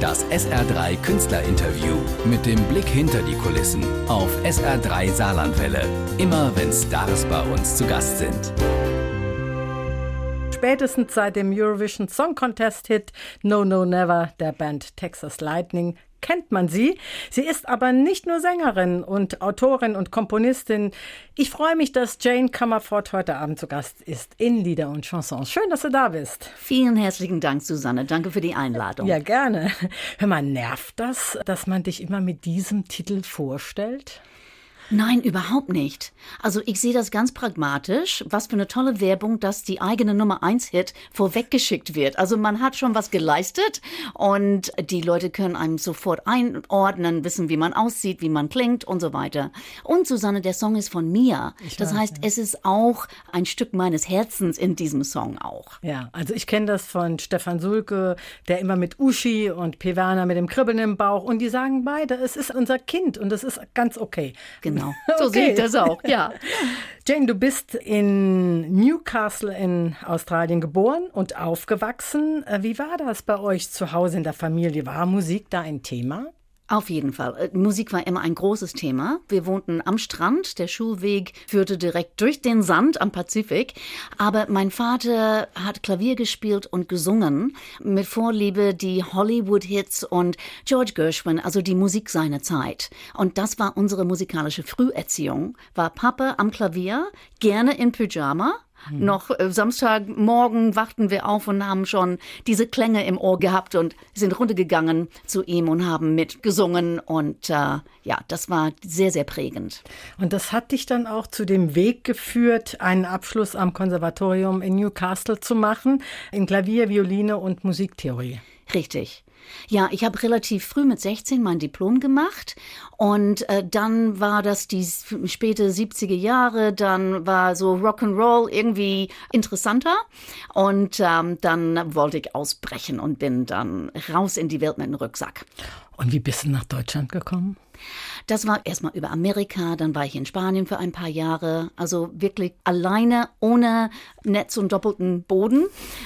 Das SR3 Künstlerinterview mit dem Blick hinter die Kulissen auf SR3 Saarlandwelle. Immer wenn Stars bei uns zu Gast sind. Spätestens seit dem Eurovision Song Contest Hit No No Never der Band Texas Lightning kennt man sie. Sie ist aber nicht nur Sängerin und Autorin und Komponistin. Ich freue mich, dass Jane Comerford heute Abend zu Gast ist in Lieder und Chansons. Schön, dass du da bist. Vielen herzlichen Dank, Susanne. Danke für die Einladung. Ja, gerne. Hör mal, nervt das, dass man dich immer mit diesem Titel vorstellt? Nein, überhaupt nicht. Also ich sehe das ganz pragmatisch. Was für eine tolle Werbung, dass die eigene Nummer 1 Hit vorweggeschickt wird. Also man hat schon was geleistet und die Leute können einem sofort einordnen, wissen, wie man aussieht, wie man klingt und so weiter. Und Susanne, der Song ist von mir. Ich das weiß, heißt, ja. es ist auch ein Stück meines Herzens in diesem Song auch. Ja, also ich kenne das von Stefan Sulke, der immer mit Uschi und Pevana mit dem Kribbeln im Bauch und die sagen beide, es ist unser Kind und es ist ganz okay. Genau. Genau, so okay. sehe ich das auch, ja. Jane, du bist in Newcastle in Australien geboren und aufgewachsen. Äh, wie war das bei euch zu Hause in der Familie? War Musik da ein Thema? Auf jeden Fall. Äh, Musik war immer ein großes Thema. Wir wohnten am Strand. Der Schulweg führte direkt durch den Sand am Pazifik. Aber mein Vater hat Klavier gespielt und gesungen. Mit Vorliebe die Hollywood-Hits und George Gershwin, also die Musik seiner Zeit. Und das war unsere musikalische Früherziehung. War Papa am Klavier, gerne in Pyjama hm. Noch äh, Samstagmorgen wachten wir auf und haben schon diese Klänge im Ohr gehabt und sind runtergegangen zu ihm und haben mitgesungen. Und äh, ja, das war sehr, sehr prägend. Und das hat dich dann auch zu dem Weg geführt, einen Abschluss am Konservatorium in Newcastle zu machen, in Klavier, Violine und Musiktheorie. Richtig. Ja, ich habe relativ früh mit 16 mein Diplom gemacht und äh, dann war das die späte 70er Jahre, dann war so Rock'n'Roll irgendwie interessanter und ähm, dann wollte ich ausbrechen und bin dann raus in die Welt mit dem Rucksack. Und wie bist du nach Deutschland gekommen? Das war erstmal über Amerika, dann war ich in Spanien für ein paar Jahre. Also wirklich alleine, ohne Netz und doppelten Boden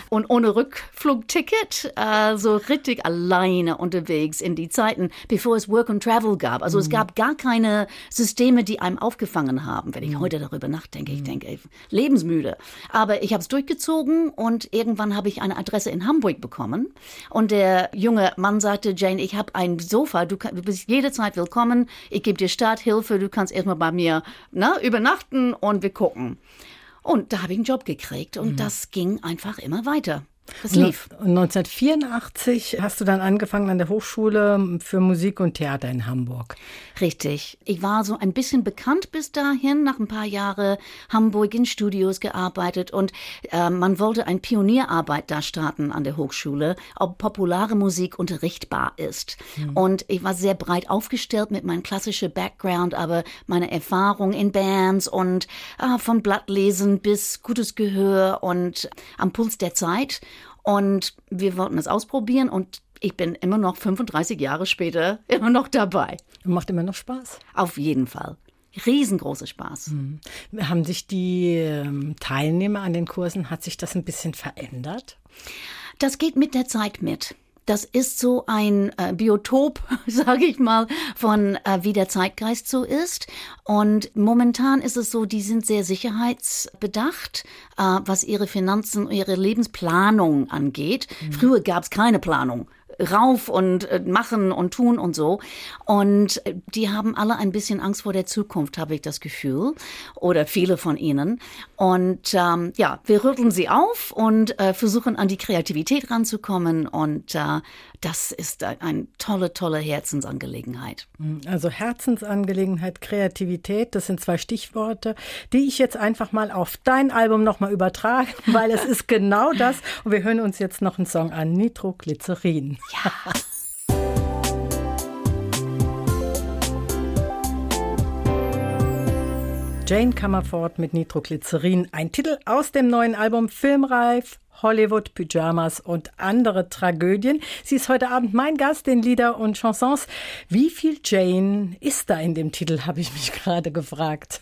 und ohne Rückflugticket. Also richtig alleine unterwegs in die Zeiten, bevor es Work and Travel gab. Also mhm. es gab gar keine Systeme, die einem aufgefangen haben. Wenn ich mhm. heute darüber nachdenke, ich mhm. denke, ey, lebensmüde. Aber ich habe es durchgezogen und irgendwann habe ich eine Adresse in Hamburg bekommen. Und der junge Mann sagte, Jane, ich habe ein Sofa, du, kann, du bist jederzeit willkommen ich gebe dir Starthilfe, du kannst erstmal bei mir ne, übernachten und wir gucken. Und da habe ich einen Job gekriegt und mhm. das ging einfach immer weiter. Das lief. 1984 hast du dann angefangen an der Hochschule für Musik und Theater in Hamburg. Richtig. Ich war so ein bisschen bekannt bis dahin, nach ein paar Jahren Hamburg in Studios gearbeitet und äh, man wollte eine Pionierarbeit da starten an der Hochschule, ob populare Musik unterrichtbar ist. Mhm. Und ich war sehr breit aufgestellt mit meinem klassischen Background, aber meine Erfahrung in Bands und äh, von Blattlesen bis gutes Gehör und am Puls der Zeit. Und wir wollten es ausprobieren und ich bin immer noch 35 Jahre später immer noch dabei. Macht immer noch Spaß? Auf jeden Fall. Riesengroßer Spaß. Mhm. Haben sich die ähm, Teilnehmer an den Kursen, hat sich das ein bisschen verändert? Das geht mit der Zeit mit. Das ist so ein äh, Biotop, sage ich mal, von äh, wie der Zeitgeist so ist. Und momentan ist es so, die sind sehr sicherheitsbedacht, äh, was ihre Finanzen, ihre Lebensplanung angeht. Mhm. Früher gab es keine Planung rauf und äh, machen und tun und so. Und äh, die haben alle ein bisschen Angst vor der Zukunft, habe ich das Gefühl. Oder viele von ihnen. Und ähm, ja, wir rütteln sie auf und äh, versuchen an die Kreativität ranzukommen. Und äh, das ist eine tolle, tolle Herzensangelegenheit. Also Herzensangelegenheit, Kreativität, das sind zwei Stichworte, die ich jetzt einfach mal auf dein Album nochmal übertrage, weil es ist genau das. Und wir hören uns jetzt noch einen Song an, Nitroglycerin. Ja. Jane Comerford mit Nitroglycerin, ein Titel aus dem neuen Album Filmreif Hollywood, Pyjamas und andere Tragödien. Sie ist heute Abend mein Gast in Lieder und Chansons. Wie viel Jane ist da in dem Titel, habe ich mich gerade gefragt.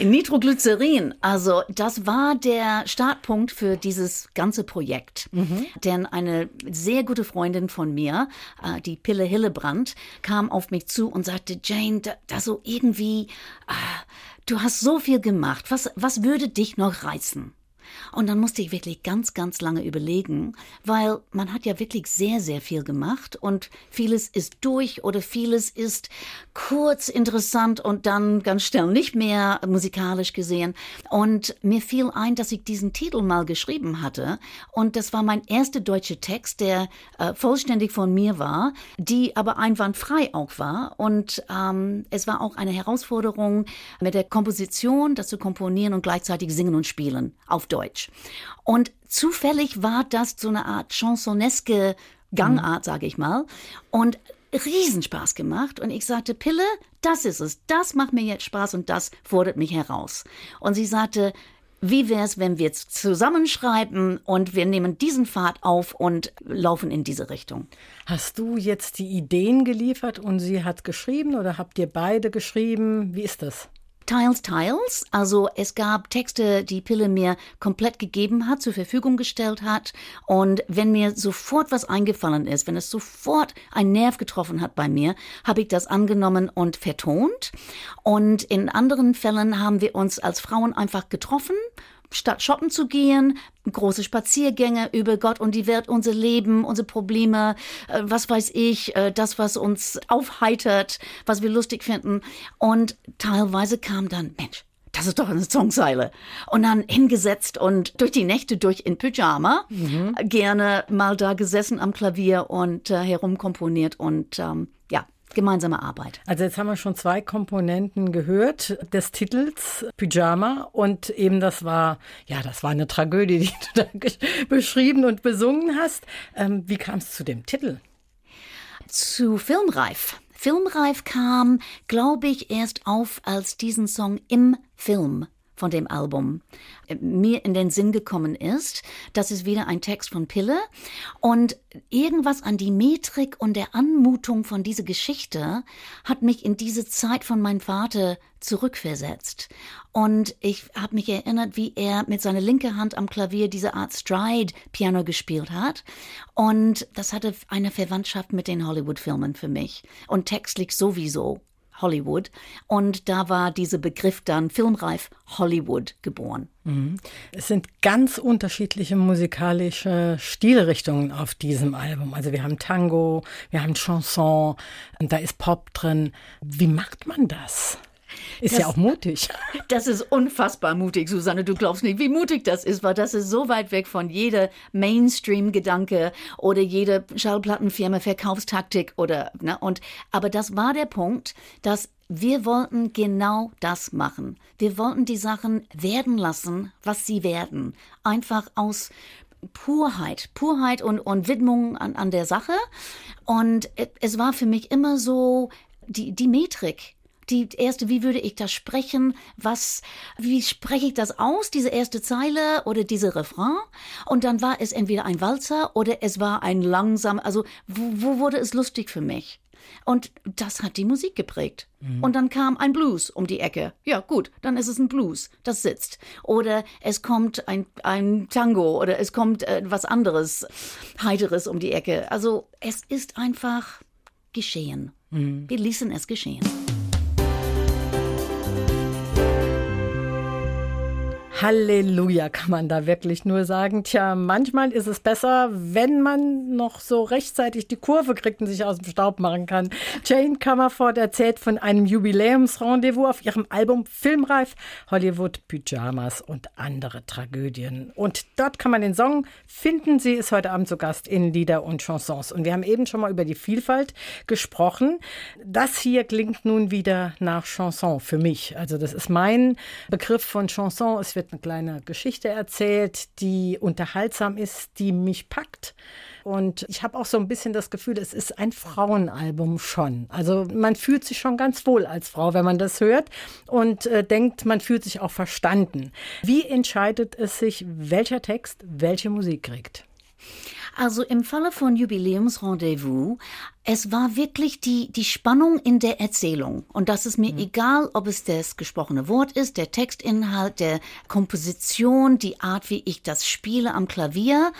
Nitroglycerin, also das war der Startpunkt für dieses ganze Projekt. Mhm. Denn eine sehr gute Freundin von mir, äh, die Pille Hillebrand, kam auf mich zu und sagte, Jane, da, da so irgendwie, äh, du hast so viel gemacht, was, was würde dich noch reizen? Und dann musste ich wirklich ganz, ganz lange überlegen, weil man hat ja wirklich sehr, sehr viel gemacht und vieles ist durch oder vieles ist kurz interessant und dann ganz schnell nicht mehr musikalisch gesehen. Und mir fiel ein, dass ich diesen Titel mal geschrieben hatte und das war mein erster deutscher Text, der äh, vollständig von mir war, die aber einwandfrei auch war. Und ähm, es war auch eine Herausforderung mit der Komposition, das zu komponieren und gleichzeitig singen und spielen auf Deutsch. Und zufällig war das so eine Art chansoneske Gangart, mhm. sage ich mal. Und Riesenspaß gemacht. Und ich sagte, Pille, das ist es. Das macht mir jetzt Spaß und das fordert mich heraus. Und sie sagte, wie wäre es, wenn wir jetzt zusammenschreiben und wir nehmen diesen Pfad auf und laufen in diese Richtung? Hast du jetzt die Ideen geliefert und sie hat geschrieben oder habt ihr beide geschrieben? Wie ist das? Teils, teils. Also es gab Texte, die Pille mir komplett gegeben hat, zur Verfügung gestellt hat. Und wenn mir sofort was eingefallen ist, wenn es sofort ein Nerv getroffen hat bei mir, habe ich das angenommen und vertont. Und in anderen Fällen haben wir uns als Frauen einfach getroffen statt shoppen zu gehen, große Spaziergänge über Gott und die Welt, unser Leben, unsere Probleme, äh, was weiß ich, äh, das, was uns aufheitert, was wir lustig finden. Und teilweise kam dann, Mensch, das ist doch eine Songzeile. Und dann hingesetzt und durch die Nächte durch in Pyjama, mhm. gerne mal da gesessen am Klavier und äh, herumkomponiert und ähm, ja, gemeinsame Arbeit. Also jetzt haben wir schon zwei Komponenten gehört des Titels Pyjama und eben das war, ja, das war eine Tragödie, die du da beschrieben und besungen hast. Ähm, wie kam es zu dem Titel? Zu Filmreif. Filmreif kam, glaube ich, erst auf, als diesen Song im Film von dem Album mir in den Sinn gekommen ist. Das ist wieder ein Text von Pille. Und irgendwas an die Metrik und der Anmutung von dieser Geschichte hat mich in diese Zeit von meinem Vater zurückversetzt. Und ich habe mich erinnert, wie er mit seiner linken Hand am Klavier diese Art Stride-Piano gespielt hat. Und das hatte eine Verwandtschaft mit den Hollywood-Filmen für mich. Und textlich sowieso. Hollywood. Und da war dieser Begriff dann filmreif Hollywood geboren. Mhm. Es sind ganz unterschiedliche musikalische Stilrichtungen auf diesem Album. Also wir haben Tango, wir haben Chanson, da ist Pop drin. Wie macht man das? Ist das, ja auch mutig. Das ist unfassbar mutig, Susanne. Du glaubst nicht, wie mutig das ist, weil das ist so weit weg von jeder Mainstream-Gedanke oder jeder Schallplattenfirma Verkaufstaktik oder, ne? Und, aber das war der Punkt, dass wir wollten genau das machen. Wir wollten die Sachen werden lassen, was sie werden. Einfach aus Purheit, Purheit und, und Widmung an, an der Sache. Und es war für mich immer so die, die Metrik die erste, wie würde ich das sprechen? Was, wie spreche ich das aus, diese erste Zeile oder diese Refrain? Und dann war es entweder ein Walzer oder es war ein langsam, also wo, wo wurde es lustig für mich? Und das hat die Musik geprägt. Mhm. Und dann kam ein Blues um die Ecke. Ja, gut, dann ist es ein Blues, das sitzt. Oder es kommt ein, ein Tango oder es kommt äh, was anderes, Heiteres um die Ecke. Also es ist einfach geschehen. Mhm. Wir ließen es geschehen. Halleluja, kann man da wirklich nur sagen. Tja, manchmal ist es besser, wenn man noch so rechtzeitig die Kurve kriegt und sich aus dem Staub machen kann. Jane Comerford erzählt von einem Jubiläumsrendezvous auf ihrem Album Filmreif, Hollywood Pyjamas und andere Tragödien. Und dort kann man den Song finden. Sie ist heute Abend zu Gast in Lieder und Chansons. Und wir haben eben schon mal über die Vielfalt gesprochen. Das hier klingt nun wieder nach Chanson für mich. Also das ist mein Begriff von Chanson. Es wird wird eine kleine Geschichte erzählt, die unterhaltsam ist, die mich packt. Und ich habe auch so ein bisschen das Gefühl, es ist ein Frauenalbum schon. Also man fühlt sich schon ganz wohl als Frau, wenn man das hört und äh, denkt, man fühlt sich auch verstanden. Wie entscheidet es sich, welcher Text welche Musik kriegt? Also im Falle von Jubiläumsrendezvous es war wirklich die, die Spannung in der Erzählung. Und das ist mir mhm. egal, ob es das gesprochene Wort ist, der Textinhalt, der Komposition, die Art, wie ich das spiele am Klavier,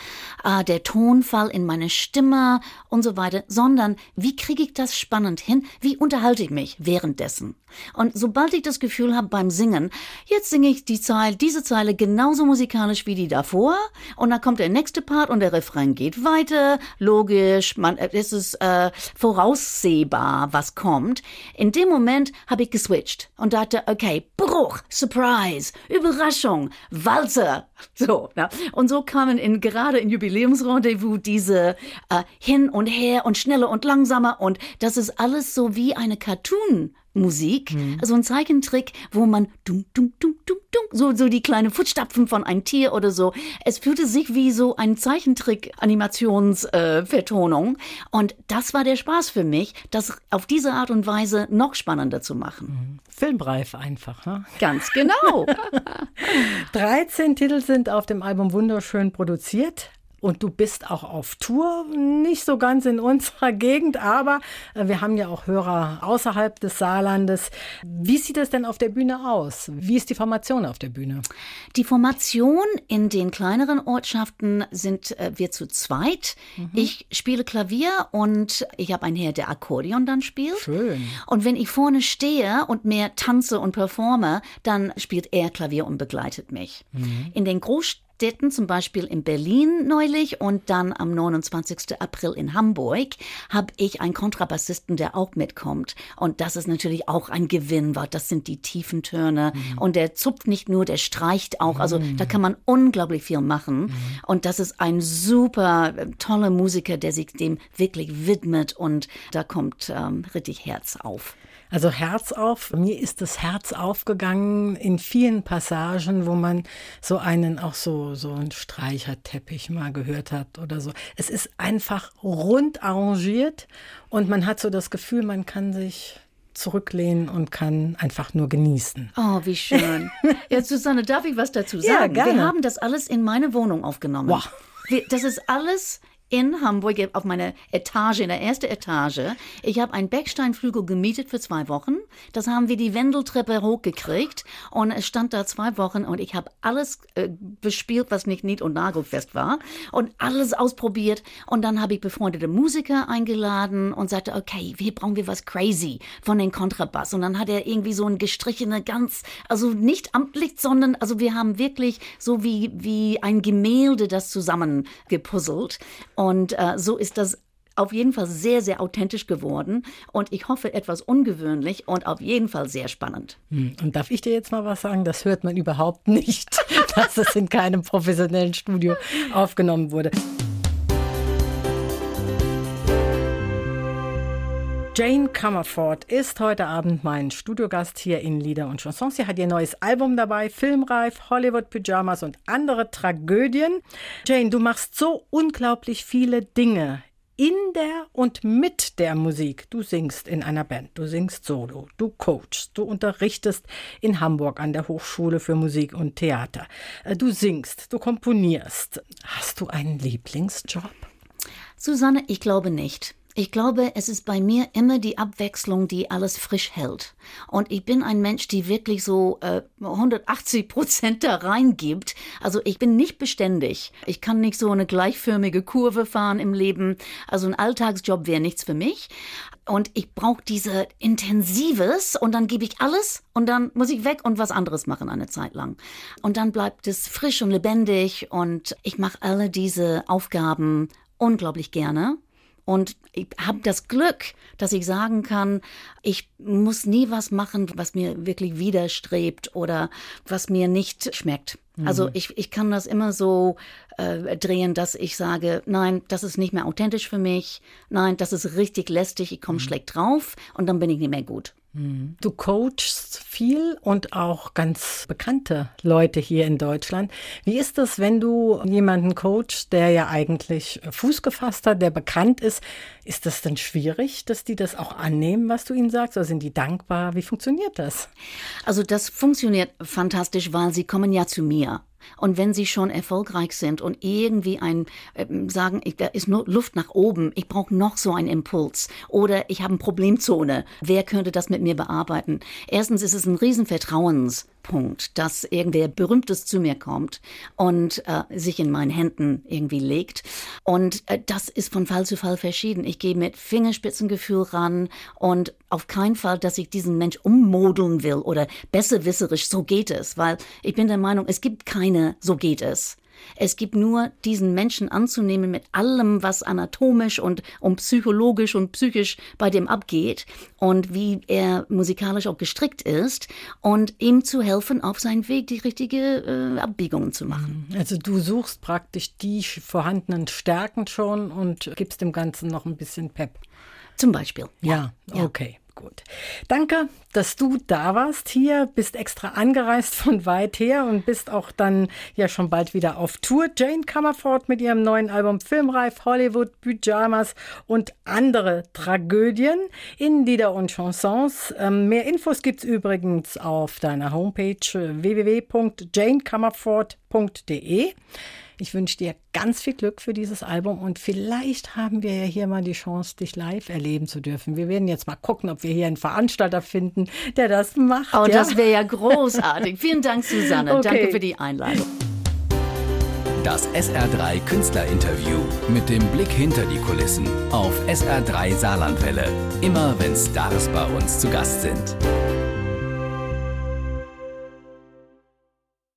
äh, der Tonfall in meiner Stimme und so weiter, sondern wie kriege ich das spannend hin? Wie unterhalte ich mich währenddessen? Und sobald ich das Gefühl habe beim Singen, jetzt singe ich die Zeile, diese Zeile genauso musikalisch wie die davor und dann kommt der nächste Part und der Refrain geht weiter, logisch, man, es ist äh, voraussehbar, was kommt. In dem Moment habe ich geswitcht und dachte, okay, Bruch, Surprise, Überraschung, Walzer. So, ja. Und so kamen in, gerade in Jubiläumsrendezvous diese äh, hin und her und schneller und langsamer und das ist alles so wie eine Cartoon Musik, mhm. also ein Zeichentrick, wo man dum, dum, dum, dum, dum, so, so die kleinen Fußstapfen von einem Tier oder so. Es fühlte sich wie so ein Zeichentrick-Animationsvertonung. Äh, und das war der Spaß für mich, das auf diese Art und Weise noch spannender zu machen. Mhm. Filmreif einfach, ne? Ganz genau. 13 Titel sind auf dem Album wunderschön produziert. Und du bist auch auf Tour, nicht so ganz in unserer Gegend, aber äh, wir haben ja auch Hörer außerhalb des Saarlandes. Wie sieht es denn auf der Bühne aus? Wie ist die Formation auf der Bühne? Die Formation in den kleineren Ortschaften sind äh, wir zu zweit. Mhm. Ich spiele Klavier und ich habe einen Herr, der Akkordeon dann spielt. Schön. Und wenn ich vorne stehe und mehr tanze und performe, dann spielt er Klavier und begleitet mich. Mhm. In den Großstädten Städten, zum Beispiel in Berlin neulich und dann am 29. April in Hamburg, habe ich einen Kontrabassisten, der auch mitkommt. Und das ist natürlich auch ein Gewinn, weil das sind die tiefen Töne. Mhm. Und der zupft nicht nur, der streicht auch. Also mhm. da kann man unglaublich viel machen. Mhm. Und das ist ein super äh, toller Musiker, der sich dem wirklich widmet. Und da kommt ähm, richtig Herz auf. Also Herz auf. Mir ist das Herz aufgegangen in vielen Passagen, wo man so einen auch so so einen Streicherteppich mal gehört hat oder so. Es ist einfach rund arrangiert und man hat so das Gefühl, man kann sich zurücklehnen und kann einfach nur genießen. Oh, wie schön. Ja, Susanne, darf ich was dazu sagen? Ja, gerne. Wir haben das alles in meine Wohnung aufgenommen. Wow. das ist alles in Hamburg auf meiner Etage, in der ersten Etage. Ich habe einen Becksteinflügel gemietet für zwei Wochen. Das haben wir die Wendeltreppe hochgekriegt und es stand da zwei Wochen und ich habe alles äh, bespielt, was nicht nied- und nagelfest war und alles ausprobiert und dann habe ich befreundete Musiker eingeladen und sagte, okay, hier brauchen wir was crazy von den Kontrabass und dann hat er irgendwie so ein gestrichene ganz, also nicht amtlich, sondern also wir haben wirklich so wie wie ein Gemälde das zusammengepuzzelt und äh, so ist das auf jeden Fall sehr, sehr authentisch geworden und ich hoffe etwas ungewöhnlich und auf jeden Fall sehr spannend. Hm, und darf ich dir jetzt mal was sagen? Das hört man überhaupt nicht, dass es in keinem professionellen Studio aufgenommen wurde. Jane Comerford ist heute Abend mein Studiogast hier in Lieder und Chansons. Sie hat ihr neues Album dabei, Filmreif, Hollywood Pyjamas und andere Tragödien. Jane, du machst so unglaublich viele Dinge in der und mit der Musik. Du singst in einer Band, du singst solo, du coachst, du unterrichtest in Hamburg an der Hochschule für Musik und Theater. Äh, du singst, du komponierst. Hast du einen Lieblingsjob? Susanne, ich glaube nicht. Ich glaube, es ist bei mir immer die Abwechslung, die alles frisch hält. Und ich bin ein Mensch, die wirklich so äh, 180 Prozent da reingibt. Also ich bin nicht beständig. Ich kann nicht so eine gleichförmige Kurve fahren im Leben. Also ein Alltagsjob wäre nichts für mich. Und ich brauche diese Intensives und dann gebe ich alles und dann muss ich weg und was anderes machen eine Zeit lang. Und dann bleibt es frisch und lebendig und ich mache alle diese Aufgaben unglaublich gerne. Und ich habe das Glück, dass ich sagen kann, ich muss nie was machen, was mir wirklich widerstrebt oder was mir nicht schmeckt. Mhm. Also ich, ich kann das immer so äh, drehen, dass ich sage, nein, das ist nicht mehr authentisch für mich, nein, das ist richtig lästig, ich komme mhm. schlecht drauf und dann bin ich nicht mehr gut. Mhm. Du coachst viel und auch ganz bekannte Leute hier in Deutschland. Wie ist das, wenn du jemanden coachst, der ja eigentlich Fuß gefasst hat, der bekannt ist? Ist das denn schwierig, dass die das auch annehmen, was du ihnen sagst? Oder sind die dankbar? Wie funktioniert das? Also das funktioniert fantastisch, weil sie kommen ja zu mir. Und wenn sie schon erfolgreich sind und irgendwie ein äh, sagen, ich, da ist nur Luft nach oben, ich brauche noch so einen Impuls oder ich habe eine Problemzone, wer könnte das mit mir bearbeiten? Erstens ist es ein Riesenvertrauens Punkt, dass irgendwer Berühmtes zu mir kommt und äh, sich in meinen Händen irgendwie legt. Und äh, das ist von Fall zu Fall verschieden. Ich gehe mit Fingerspitzengefühl ran und auf keinen Fall, dass ich diesen Mensch ummodeln will oder besserwisserisch, so geht es, weil ich bin der Meinung, es gibt keine, so geht es. Es gibt nur diesen Menschen anzunehmen mit allem, was anatomisch und, und psychologisch und psychisch bei dem abgeht und wie er musikalisch auch gestrickt ist und ihm zu helfen, auf seinem Weg die richtige äh, Abbiegungen zu machen. Also du suchst praktisch die vorhandenen Stärken schon und gibst dem Ganzen noch ein bisschen Pep. Zum Beispiel. Ja, ja. okay. Gut. Danke, dass du da warst hier, bist extra angereist von weit her und bist auch dann ja schon bald wieder auf Tour. Jane Comerford mit ihrem neuen Album Filmreif, Hollywood, Pyjamas und andere Tragödien in Lieder und Chansons. Ähm, mehr Infos gibt es übrigens auf deiner Homepage www.janecomerford.de. Ich wünsche dir ganz viel Glück für dieses Album und vielleicht haben wir ja hier mal die Chance, dich live erleben zu dürfen. Wir werden jetzt mal gucken, ob wir hier einen Veranstalter finden, der das macht. Oh, ja? das wäre ja großartig. Vielen Dank, Susanne. Okay. Danke für die Einladung. Das SR3 Künstlerinterview mit dem Blick hinter die Kulissen auf SR3 Saarlandwelle. Immer wenn Stars bei uns zu Gast sind.